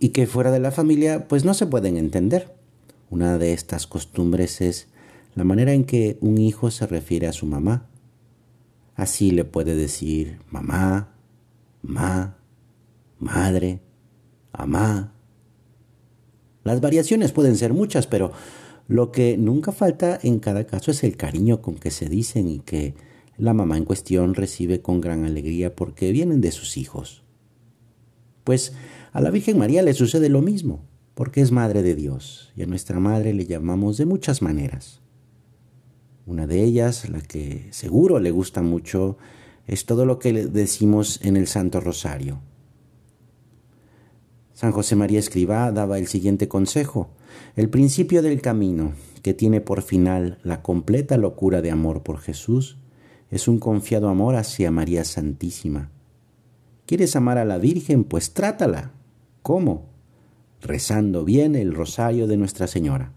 y que fuera de la familia pues no se pueden entender. Una de estas costumbres es la manera en que un hijo se refiere a su mamá. Así le puede decir mamá, ma, madre, amá. Las variaciones pueden ser muchas, pero lo que nunca falta en cada caso es el cariño con que se dicen y que la mamá en cuestión recibe con gran alegría porque vienen de sus hijos. Pues a la Virgen María le sucede lo mismo, porque es Madre de Dios, y a nuestra Madre le llamamos de muchas maneras. Una de ellas, la que seguro le gusta mucho, es todo lo que decimos en el Santo Rosario. San José María Escribá daba el siguiente consejo, el principio del camino, que tiene por final la completa locura de amor por Jesús, es un confiado amor hacia María Santísima. ¿Quieres amar a la Virgen? Pues trátala, ¿Cómo? Rezando bien el rosario de Nuestra Señora.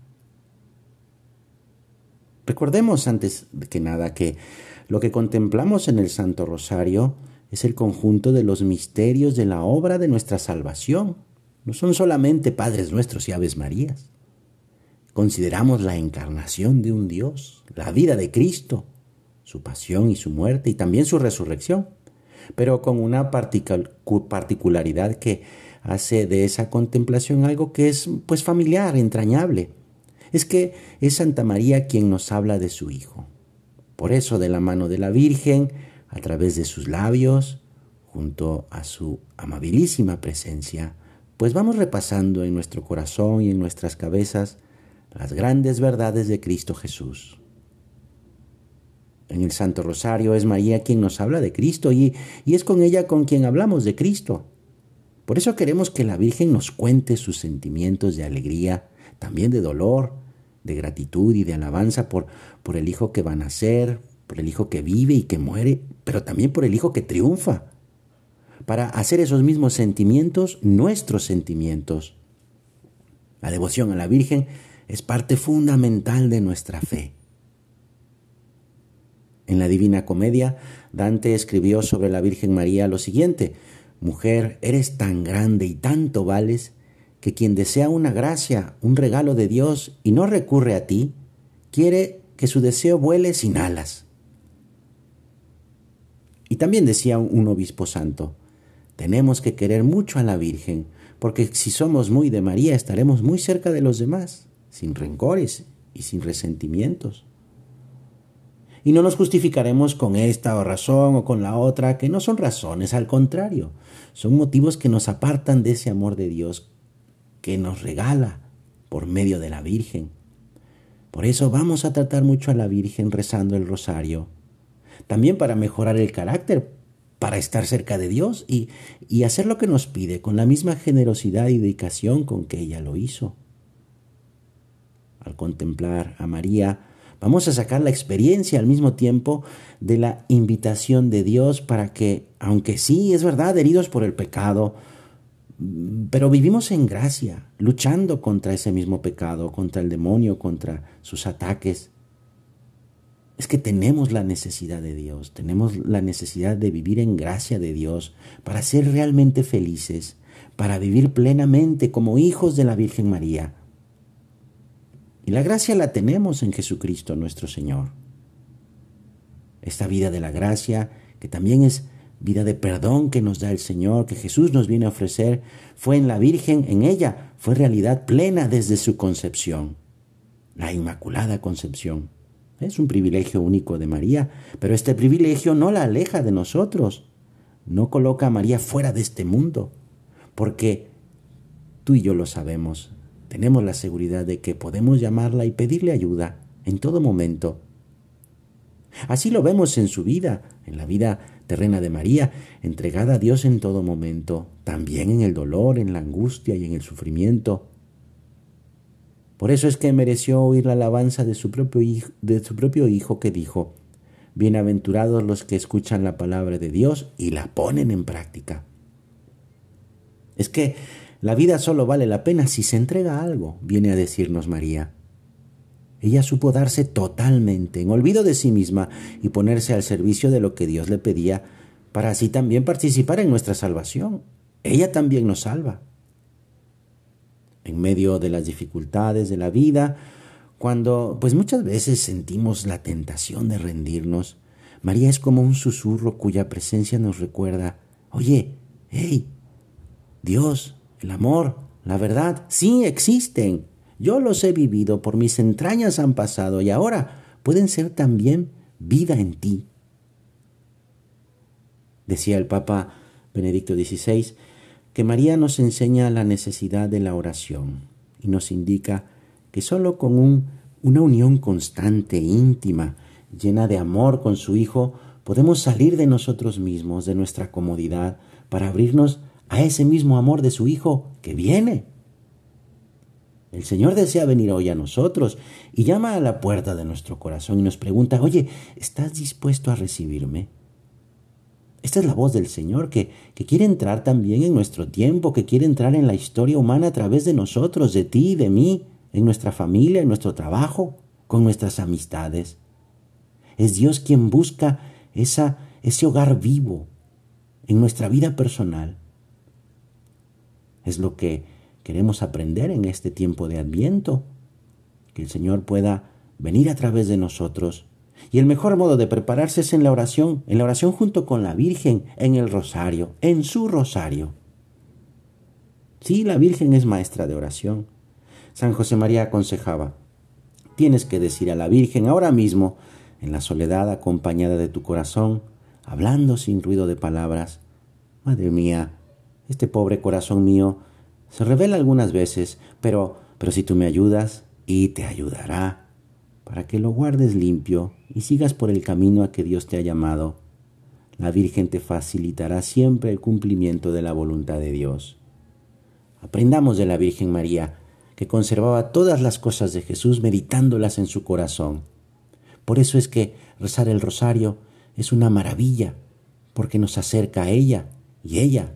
Recordemos antes que nada que lo que contemplamos en el Santo Rosario es el conjunto de los misterios de la obra de nuestra salvación. No son solamente Padres Nuestros y Aves Marías. Consideramos la encarnación de un Dios, la vida de Cristo, su pasión y su muerte y también su resurrección, pero con una particularidad que hace de esa contemplación algo que es pues familiar, entrañable. Es que es Santa María quien nos habla de su Hijo. Por eso de la mano de la Virgen, a través de sus labios, junto a su amabilísima presencia, pues vamos repasando en nuestro corazón y en nuestras cabezas las grandes verdades de Cristo Jesús. En el Santo Rosario es María quien nos habla de Cristo y, es con ella con quien hablamos de Cristo. Por eso queremos que la Virgen nos cuente sus sentimientos de alegría, también de dolor, de gratitud y de alabanza por, por el Hijo que va a nacer, por el Hijo que vive y que muere, pero también por el Hijo que triunfa, para hacer esos mismos sentimientos nuestros sentimientos. La devoción a la Virgen es parte fundamental de nuestra fe. En la Divina Comedia, Dante escribió sobre la Virgen María lo siguiente, Mujer, eres tan grande y tanto vales que quien desea una gracia, un regalo de Dios y no recurre a ti, quiere que su deseo vuele sin alas. Y también decía un obispo santo, tenemos que querer mucho a la Virgen, porque si somos muy de María estaremos muy cerca de los demás, sin rencores y sin resentimientos y no nos justificaremos con esta razón o con la otra, que no son razones, al contrario, son motivos que nos apartan de ese amor de Dios que nos regala por medio de la Virgen. Por eso vamos a tratar mucho a la Virgen rezando el rosario, también para mejorar el carácter, para estar cerca de Dios y, y hacer lo que nos pide con la misma generosidad y dedicación con que ella lo hizo. Al contemplar a María, Vamos a sacar la experiencia al mismo tiempo de la invitación de Dios para que, aunque sí, es verdad, heridos por el pecado, pero vivimos en gracia, luchando contra ese mismo pecado, contra el demonio, contra sus ataques. Es que tenemos la necesidad de Dios, tenemos la necesidad de vivir en gracia de Dios para ser realmente felices, para vivir plenamente como hijos de la Virgen María y la gracia la tenemos en Jesucristo nuestro Señor. Esta vida de la gracia, que también es vida de perdón que nos da el Señor, que Jesús nos viene a ofrecer, fue en la Virgen, en ella, fue realidad plena desde su concepción, la Inmaculada Concepción. Es un privilegio único de María, pero este privilegio no la aleja de nosotros, no coloca a María fuera de este mundo, porque tú y yo lo sabemos, tenemos la seguridad de que podemos llamarla y pedirle ayuda en todo momento. Así lo vemos en su vida, en la vida terrena de María, entregada a Dios en todo momento, también en el dolor, en la angustia y en el sufrimiento. Por eso es que mereció oír la alabanza de su propio hijo, de su propio hijo que dijo, Bienaventurados los que escuchan la palabra de Dios y la ponen en práctica. Es que la vida solo vale la pena si se entrega algo, viene a decirnos María. Ella supo darse totalmente, en olvido de sí misma, y ponerse al servicio de lo que Dios le pedía, para así también participar en nuestra salvación. Ella también nos salva. En medio de las dificultades de la vida, cuando pues muchas veces sentimos la tentación de rendirnos, María es como un susurro cuya presencia nos recuerda, oye, hey, Dios, el amor, la verdad, sí existen. Yo los he vivido, por mis entrañas han pasado y ahora pueden ser también vida en ti. Decía el Papa Benedicto XVI que María nos enseña la necesidad de la oración y nos indica que sólo con un, una unión constante, íntima, llena de amor con su Hijo, podemos salir de nosotros mismos, de nuestra comodidad, para abrirnos a ese mismo amor de su Hijo que viene. El Señor desea venir hoy a nosotros y llama a la puerta de nuestro corazón y nos pregunta, oye, ¿estás dispuesto a recibirme? Esta es la voz del Señor que, que quiere entrar también en nuestro tiempo, que quiere entrar en la historia humana a través de nosotros, de ti, de mí, en nuestra familia, en nuestro trabajo, con nuestras amistades. Es Dios quien busca esa, ese hogar vivo en nuestra vida personal es lo que queremos aprender en este tiempo de Adviento, que el Señor pueda venir a través de nosotros. Y el mejor modo de prepararse es en la oración, en la oración junto con la Virgen, en el rosario, en su rosario. Sí, la Virgen es maestra de oración. San José María aconsejaba, tienes que decir a la Virgen ahora mismo, en la soledad acompañada de tu corazón, hablando sin ruido de palabras, Madre mía, este pobre corazón mío se revela algunas veces, pero, pero si tú me ayudas, y te ayudará, para que lo guardes limpio y sigas por el camino a que Dios te ha llamado. La Virgen te facilitará siempre el cumplimiento de la voluntad de Dios. Aprendamos de la Virgen María, que conservaba todas las cosas de Jesús meditándolas en su corazón. Por eso es que rezar el rosario es una maravilla, porque nos acerca a ella y ella